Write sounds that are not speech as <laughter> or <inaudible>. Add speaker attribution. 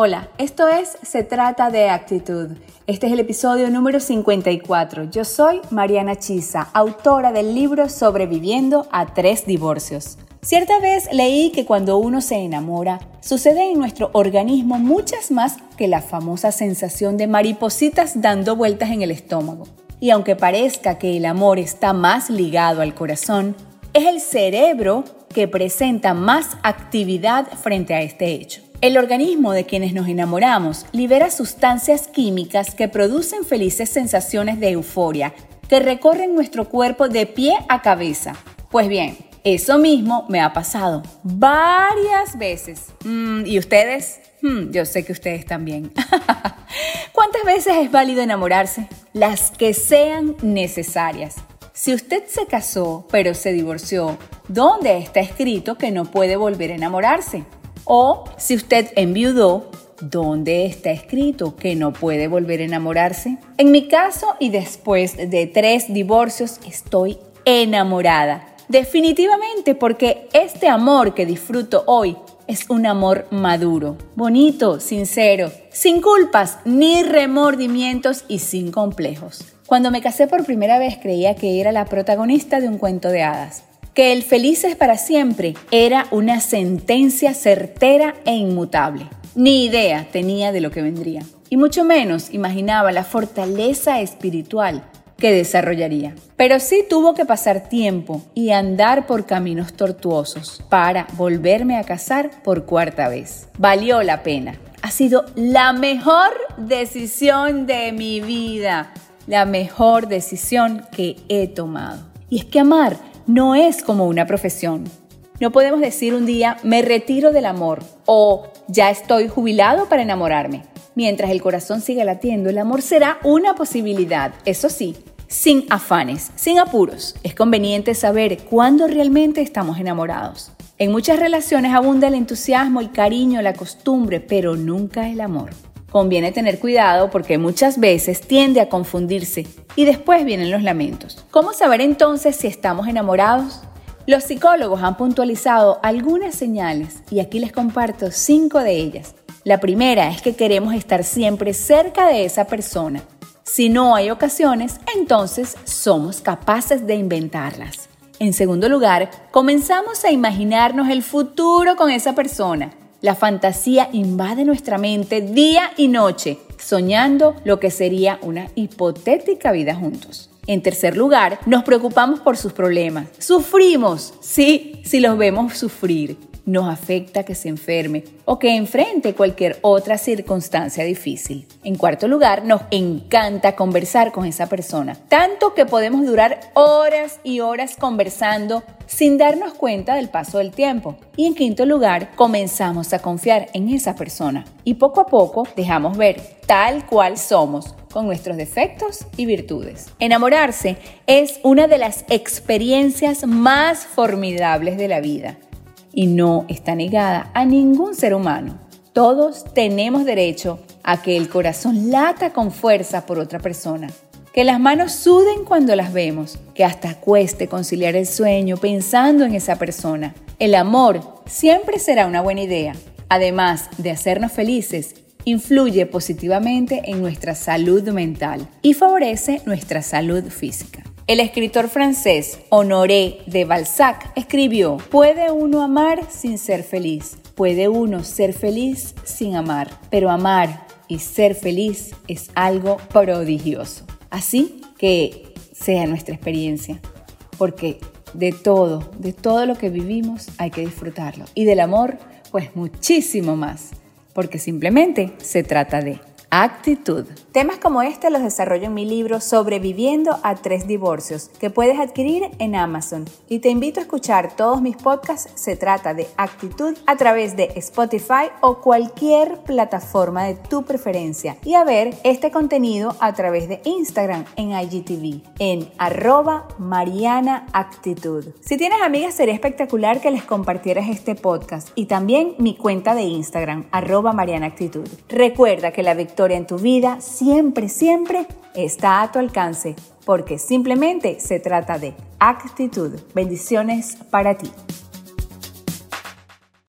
Speaker 1: Hola, esto es Se trata de actitud. Este es el episodio número 54. Yo soy Mariana Chisa, autora del libro Sobreviviendo a tres divorcios. Cierta vez leí que cuando uno se enamora, sucede en nuestro organismo muchas más que la famosa sensación de maripositas dando vueltas en el estómago. Y aunque parezca que el amor está más ligado al corazón, es el cerebro que presenta más actividad frente a este hecho. El organismo de quienes nos enamoramos libera sustancias químicas que producen felices sensaciones de euforia que recorren nuestro cuerpo de pie a cabeza. Pues bien, eso mismo me ha pasado varias veces. Mm, ¿Y ustedes? Hmm, yo sé que ustedes también. <laughs> ¿Cuántas veces es válido enamorarse? Las que sean necesarias. Si usted se casó pero se divorció, ¿dónde está escrito que no puede volver a enamorarse? O si usted enviudó, ¿dónde está escrito que no puede volver a enamorarse? En mi caso y después de tres divorcios estoy enamorada. Definitivamente porque este amor que disfruto hoy es un amor maduro, bonito, sincero, sin culpas ni remordimientos y sin complejos. Cuando me casé por primera vez creía que era la protagonista de un cuento de hadas que el felices para siempre era una sentencia certera e inmutable. Ni idea tenía de lo que vendría, y mucho menos imaginaba la fortaleza espiritual que desarrollaría. Pero sí tuvo que pasar tiempo y andar por caminos tortuosos para volverme a casar por cuarta vez. Valió la pena. Ha sido la mejor decisión de mi vida, la mejor decisión que he tomado. Y es que amar no es como una profesión. No podemos decir un día me retiro del amor o ya estoy jubilado para enamorarme. Mientras el corazón siga latiendo, el amor será una posibilidad, eso sí, sin afanes, sin apuros. Es conveniente saber cuándo realmente estamos enamorados. En muchas relaciones abunda el entusiasmo, el cariño, la costumbre, pero nunca el amor. Conviene tener cuidado porque muchas veces tiende a confundirse y después vienen los lamentos. ¿Cómo saber entonces si estamos enamorados? Los psicólogos han puntualizado algunas señales y aquí les comparto cinco de ellas. La primera es que queremos estar siempre cerca de esa persona. Si no hay ocasiones, entonces somos capaces de inventarlas. En segundo lugar, comenzamos a imaginarnos el futuro con esa persona. La fantasía invade nuestra mente día y noche, soñando lo que sería una hipotética vida juntos. En tercer lugar, nos preocupamos por sus problemas. Sufrimos, sí, si los vemos sufrir nos afecta que se enferme o que enfrente cualquier otra circunstancia difícil. En cuarto lugar, nos encanta conversar con esa persona, tanto que podemos durar horas y horas conversando sin darnos cuenta del paso del tiempo. Y en quinto lugar, comenzamos a confiar en esa persona y poco a poco dejamos ver tal cual somos con nuestros defectos y virtudes. Enamorarse es una de las experiencias más formidables de la vida y no está negada a ningún ser humano. Todos tenemos derecho a que el corazón lata con fuerza por otra persona, que las manos suden cuando las vemos, que hasta cueste conciliar el sueño pensando en esa persona. El amor siempre será una buena idea. Además de hacernos felices, influye positivamente en nuestra salud mental y favorece nuestra salud física. El escritor francés Honoré de Balzac escribió, puede uno amar sin ser feliz, puede uno ser feliz sin amar, pero amar y ser feliz es algo prodigioso. Así que sea nuestra experiencia, porque de todo, de todo lo que vivimos hay que disfrutarlo. Y del amor, pues muchísimo más, porque simplemente se trata de actitud. Temas como este los desarrollo en mi libro Sobreviviendo a tres divorcios, que puedes adquirir en Amazon. Y te invito a escuchar todos mis podcasts, se trata de actitud, a través de Spotify o cualquier plataforma de tu preferencia. Y a ver este contenido a través de Instagram en IGTV, en arroba Mariana Actitud. Si tienes amigas, sería espectacular que les compartieras este podcast y también mi cuenta de Instagram, arroba Mariana Actitud. Recuerda que la en tu vida siempre, siempre está a tu alcance, porque simplemente se trata de actitud. Bendiciones para ti.